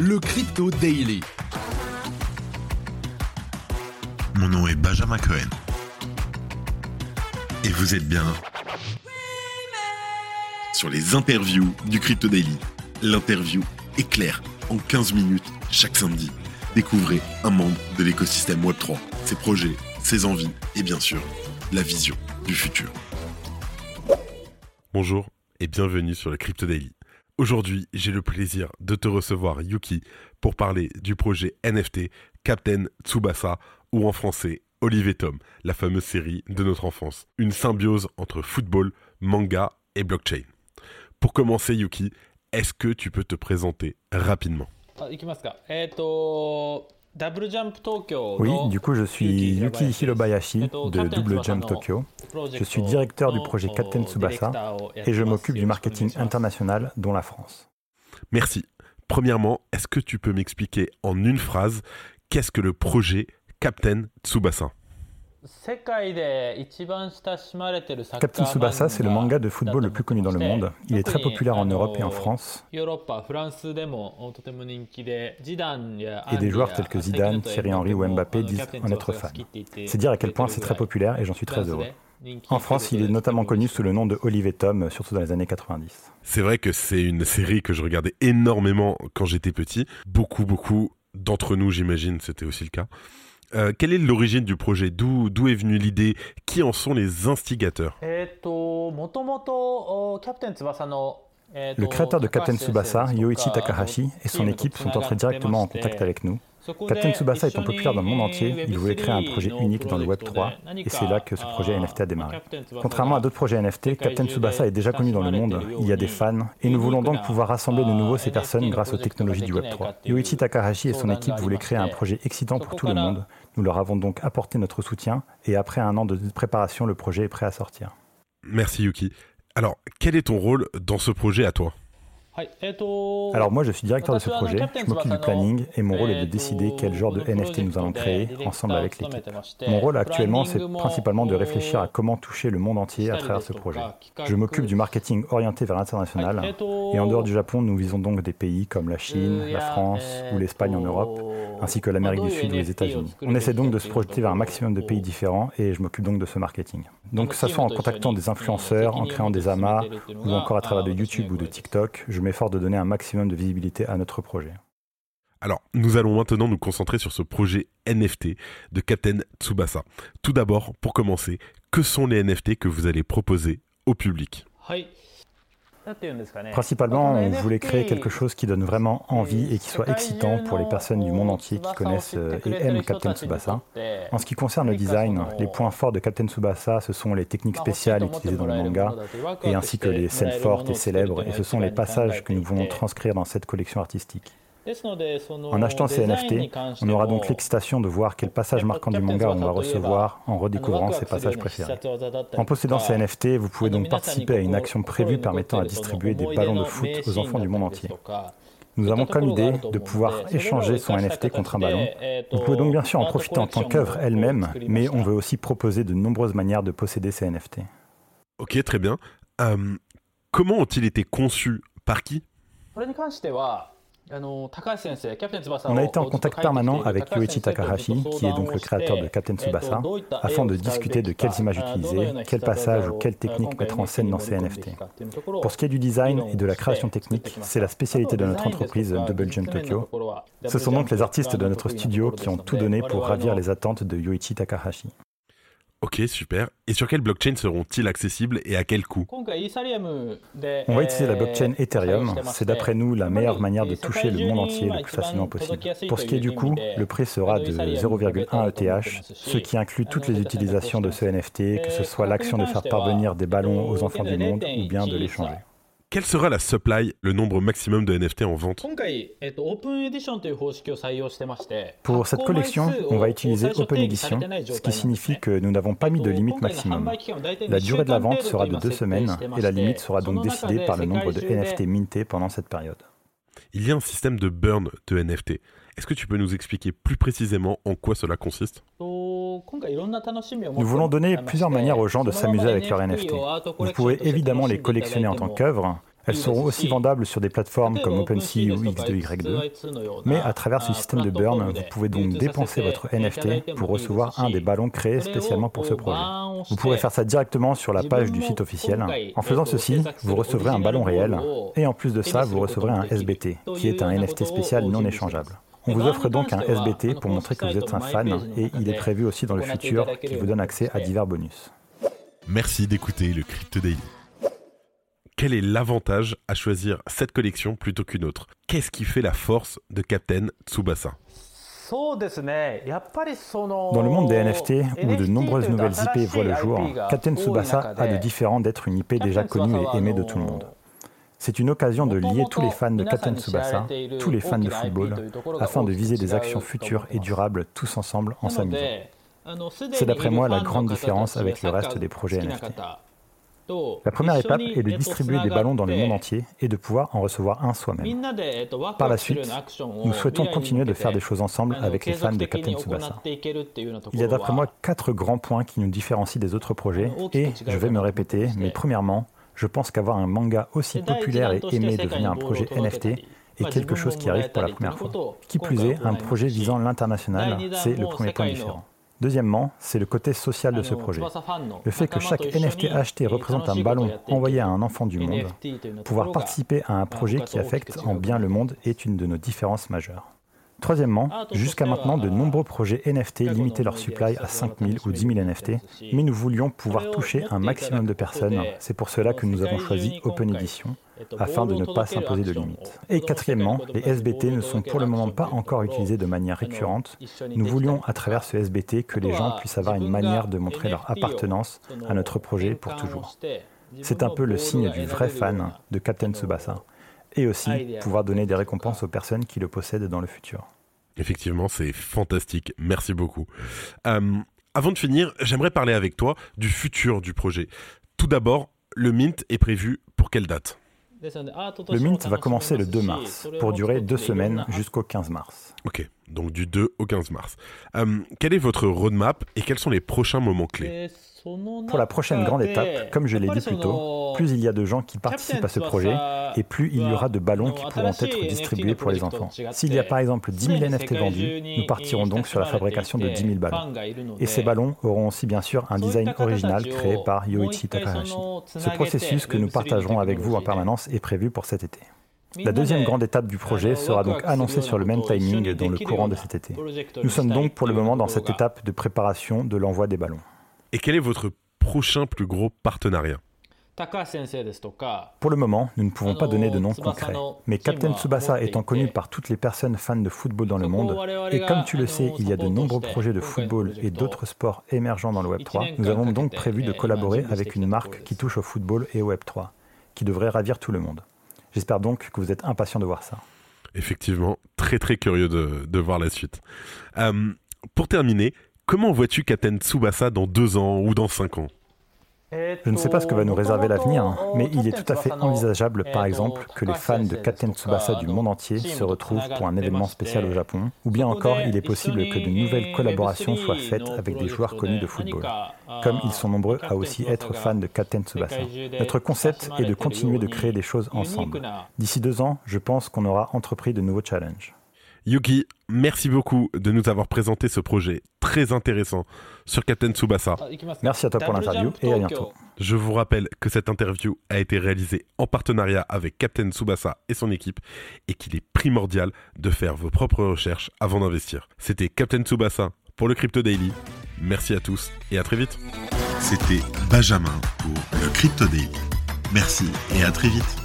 le Crypto Daily. Mon nom est Benjamin Cohen. Et vous êtes bien sur les interviews du Crypto Daily. L'interview est claire en 15 minutes chaque samedi. Découvrez un membre de l'écosystème Web3, ses projets, ses envies et bien sûr la vision du futur. Bonjour et bienvenue sur le Crypto Daily. Aujourd'hui, j'ai le plaisir de te recevoir, Yuki, pour parler du projet NFT Captain Tsubasa, ou en français Olivier Tom, la fameuse série de notre enfance. Une symbiose entre football, manga et blockchain. Pour commencer, Yuki, est-ce que tu peux te présenter rapidement? Oui, du coup, je suis Yuki Hirobayashi de Double Jump Tokyo. Je suis directeur du projet Captain Tsubasa et je m'occupe du marketing international, dont la France. Merci. Premièrement, est-ce que tu peux m'expliquer en une phrase qu'est-ce que le projet Captain Tsubasa? Captain Tsubasa, c'est le manga de football le plus connu dans le monde. Il est très populaire en Europe et en France. Et des joueurs tels que Zidane, Thierry Henry ou Mbappé disent en être fans. C'est dire à quel point c'est très populaire et j'en suis très heureux. En France, il est notamment connu sous le nom de Olivier Tom, surtout dans les années 90. C'est vrai que c'est une série que je regardais énormément quand j'étais petit. Beaucoup, beaucoup d'entre nous, j'imagine, c'était aussi le cas. Euh, quelle est l'origine du projet? D'où est venue l'idée? Qui en sont les instigateurs? Le créateur de Captain Tsubasa, Yoichi Takahashi, et son équipe sont entrés directement en contact avec nous. Captain Tsubasa étant populaire dans le monde entier, il voulait créer un projet unique dans le Web 3, et c'est là que ce projet NFT a démarré. Contrairement à d'autres projets NFT, Captain Tsubasa est déjà connu dans le monde, il y a des fans, et nous voulons donc pouvoir rassembler de nouveau ces personnes grâce aux technologies du Web 3. Yoichi Takahashi et son équipe voulaient créer un projet excitant pour tout le monde, nous leur avons donc apporté notre soutien, et après un an de préparation, le projet est prêt à sortir. Merci Yuki. Alors, quel est ton rôle dans ce projet à toi? Alors moi je suis directeur de ce projet, je m'occupe du planning et mon rôle est de décider quel genre de NFT nous allons créer ensemble avec l'équipe. Mon rôle actuellement c'est principalement de réfléchir à comment toucher le monde entier à travers ce projet. Je m'occupe du marketing orienté vers l'international et en dehors du Japon nous visons donc des pays comme la Chine, la France ou l'Espagne en Europe ainsi que l'Amérique du Sud ou les États-Unis. On essaie donc de se projeter vers un maximum de pays différents et je m'occupe donc de ce marketing. Donc que ce soit en contactant des influenceurs, en créant des amas ou encore à travers de YouTube ou de TikTok, je m'efforce de donner un maximum de visibilité à notre projet. Alors, nous allons maintenant nous concentrer sur ce projet NFT de Captain Tsubasa. Tout d'abord, pour commencer, que sont les NFT que vous allez proposer au public? Principalement, on voulait créer quelque chose qui donne vraiment envie et qui soit excitant pour les personnes du monde entier qui connaissent euh, et aiment Captain Tsubasa. En ce qui concerne le design, les points forts de Captain Tsubasa, ce sont les techniques spéciales utilisées dans le manga, et ainsi que les scènes fortes et célèbres, et ce sont les passages que nous voulons transcrire dans cette collection artistique. En achetant ces NFT, on aura donc l'excitation de voir quel passage marquant du manga on va recevoir en redécouvrant ses passages préférés. En possédant ces NFT, vous pouvez donc participer à une action prévue permettant à distribuer des ballons de foot aux enfants du monde entier. Nous avons comme idée de pouvoir échanger son NFT contre un ballon. Vous pouvez donc bien sûr en profiter en tant qu'œuvre elle-même, mais on veut aussi proposer de nombreuses manières de posséder ces NFT. Ok, très bien. Euh, comment ont-ils été conçus? Par qui? On a été en contact permanent avec Yoichi Takahashi, qui est donc le créateur de Captain Tsubasa, afin de discuter de quelles images utiliser, quels passages ou quelles techniques mettre en scène dans ces NFT. Pour ce qui est du design et de la création technique, c'est la spécialité de notre entreprise Double Jump Tokyo. Ce sont donc les artistes de notre studio qui ont tout donné pour ravir les attentes de Yoichi Takahashi. Ok, super. Et sur quelle blockchain seront-ils accessibles et à quel coût On va utiliser la blockchain Ethereum. C'est d'après nous la meilleure manière de toucher le monde entier le plus facilement possible. Pour ce qui est du coût, le prix sera de 0,1 ETH, ce qui inclut toutes les utilisations de ce NFT, que ce soit l'action de faire parvenir des ballons aux enfants du monde ou bien de l'échanger. Quelle sera la supply, le nombre maximum de NFT en vente Pour cette collection, on va utiliser Open Edition, ce qui signifie que nous n'avons pas mis de limite maximum. La durée de la vente sera de deux semaines et la limite sera donc décidée par le nombre de NFT mintés pendant cette période. Il y a un système de burn de NFT. Est-ce que tu peux nous expliquer plus précisément en quoi cela consiste? Nous voulons donner plusieurs manières aux gens de s'amuser avec leurs NFT. Vous pouvez évidemment les collectionner en tant qu'œuvre, Elles seront aussi vendables sur des plateformes comme OpenSea ou X2Y2, mais à travers ce système de burn, vous pouvez donc dépenser votre NFT pour recevoir un des ballons créés spécialement pour ce projet. Vous pourrez faire ça directement sur la page du site officiel. En faisant ceci, vous recevrez un ballon réel, et en plus de ça, vous recevrez un SBT, qui est un NFT spécial non échangeable. On vous offre donc un SBT pour montrer que vous êtes un fan, et il est prévu aussi dans le futur qui vous donne accès à divers bonus. Merci d'écouter le Crypto Daily. Quel est l'avantage à choisir cette collection plutôt qu'une autre? Qu'est-ce qui fait la force de Captain Tsubasa? Dans le monde des NFT, où de nombreuses nouvelles IP voient le jour, Captain Tsubasa a de différents d'être une IP déjà connue et aimée de tout le monde. C'est une occasion de lier tous les fans de Captain Tsubasa, tous les fans de football, afin de viser des actions futures et durables tous ensemble en s'amusant. C'est d'après moi la grande différence avec le reste des projets NFT. La première étape est de distribuer des ballons dans le monde entier et de pouvoir en recevoir un soi-même. Par la suite, nous souhaitons continuer de faire des choses ensemble avec les fans de Captain Tsubasa. Il y a d'après moi quatre grands points qui nous différencient des autres projets et, je vais me répéter, mais premièrement, je pense qu'avoir un manga aussi populaire et aimé devenir un projet NFT est quelque chose qui arrive pour la première fois. Qui plus est, un projet visant l'international, c'est le premier point différent. Deuxièmement, c'est le côté social de ce projet. Le fait que chaque NFT acheté représente un ballon envoyé à un enfant du monde, pouvoir participer à un projet qui affecte en bien le monde est une de nos différences majeures. Troisièmement, jusqu'à maintenant, de nombreux projets NFT limitaient leur supply à 5000 ou 10 000 NFT, mais nous voulions pouvoir toucher un maximum de personnes. C'est pour cela que nous avons choisi Open Edition, afin de ne pas s'imposer de limites. Et quatrièmement, les SBT ne sont pour le moment pas encore utilisés de manière récurrente. Nous voulions, à travers ce SBT, que les gens puissent avoir une manière de montrer leur appartenance à notre projet pour toujours. C'est un peu le signe du vrai fan de Captain Tsubasa et aussi pouvoir donner des récompenses aux personnes qui le possèdent dans le futur. Effectivement, c'est fantastique. Merci beaucoup. Euh, avant de finir, j'aimerais parler avec toi du futur du projet. Tout d'abord, le Mint est prévu pour quelle date? Le Mint va commencer le 2 mars, pour durer deux semaines jusqu'au 15 mars. Ok, donc du 2 au 15 mars. Euh, quel est votre roadmap et quels sont les prochains moments clés? Pour la prochaine grande étape, comme je l'ai dit plus tôt, plus il y a de gens qui participent à ce projet et plus il y aura de ballons qui pourront être distribués pour les enfants. S'il y a par exemple 10 000 NFT vendus, nous partirons donc sur la fabrication de 10 000 ballons. Et ces ballons auront aussi bien sûr un design original créé par Yoichi Takahashi. Ce processus que nous partagerons avec vous en permanence est prévu pour cet été. La deuxième grande étape du projet sera donc annoncée sur le même timing dans le courant de cet été. Nous sommes donc pour le moment dans cette étape de préparation de l'envoi des ballons. Et quel est votre prochain plus gros partenariat? Pour le moment, nous ne pouvons pas donner de nom concret, mais Captain Tsubasa étant connu par toutes les personnes fans de football dans le monde, et comme tu le sais, il y a de nombreux projets de football et d'autres sports émergents dans le Web3, nous avons donc prévu de collaborer avec une marque qui touche au football et au Web3, qui devrait ravir tout le monde. J'espère donc que vous êtes impatient de voir ça. Effectivement, très très curieux de, voir la suite. Euh, pour terminer, Comment vois-tu Captain Tsubasa dans deux ans ou dans cinq ans? Je ne sais pas ce que va nous réserver l'avenir, mais il est tout à fait envisageable, par exemple, que les fans de Captain Tsubasa du monde entier se retrouvent pour un événement spécial au Japon, ou bien encore il est possible que de nouvelles collaborations soient faites avec des joueurs connus de football, comme ils sont nombreux à aussi être fans de Captain Tsubasa. Notre concept est de continuer de créer des choses ensemble. D'ici deux ans, je pense qu'on aura entrepris de nouveaux challenges. Yuki, merci beaucoup de nous avoir présenté ce projet très intéressant sur Captain Tsubasa. Merci à toi pour l'interview et à bientôt. Je vous rappelle que cette interview a été réalisée en partenariat avec Captain Tsubasa et son équipe et qu'il est primordial de faire vos propres recherches avant d'investir. C'était Captain Tsubasa pour le Crypto Daily. Merci à tous et à très vite. C'était Benjamin pour le Crypto Daily. Merci et à très vite.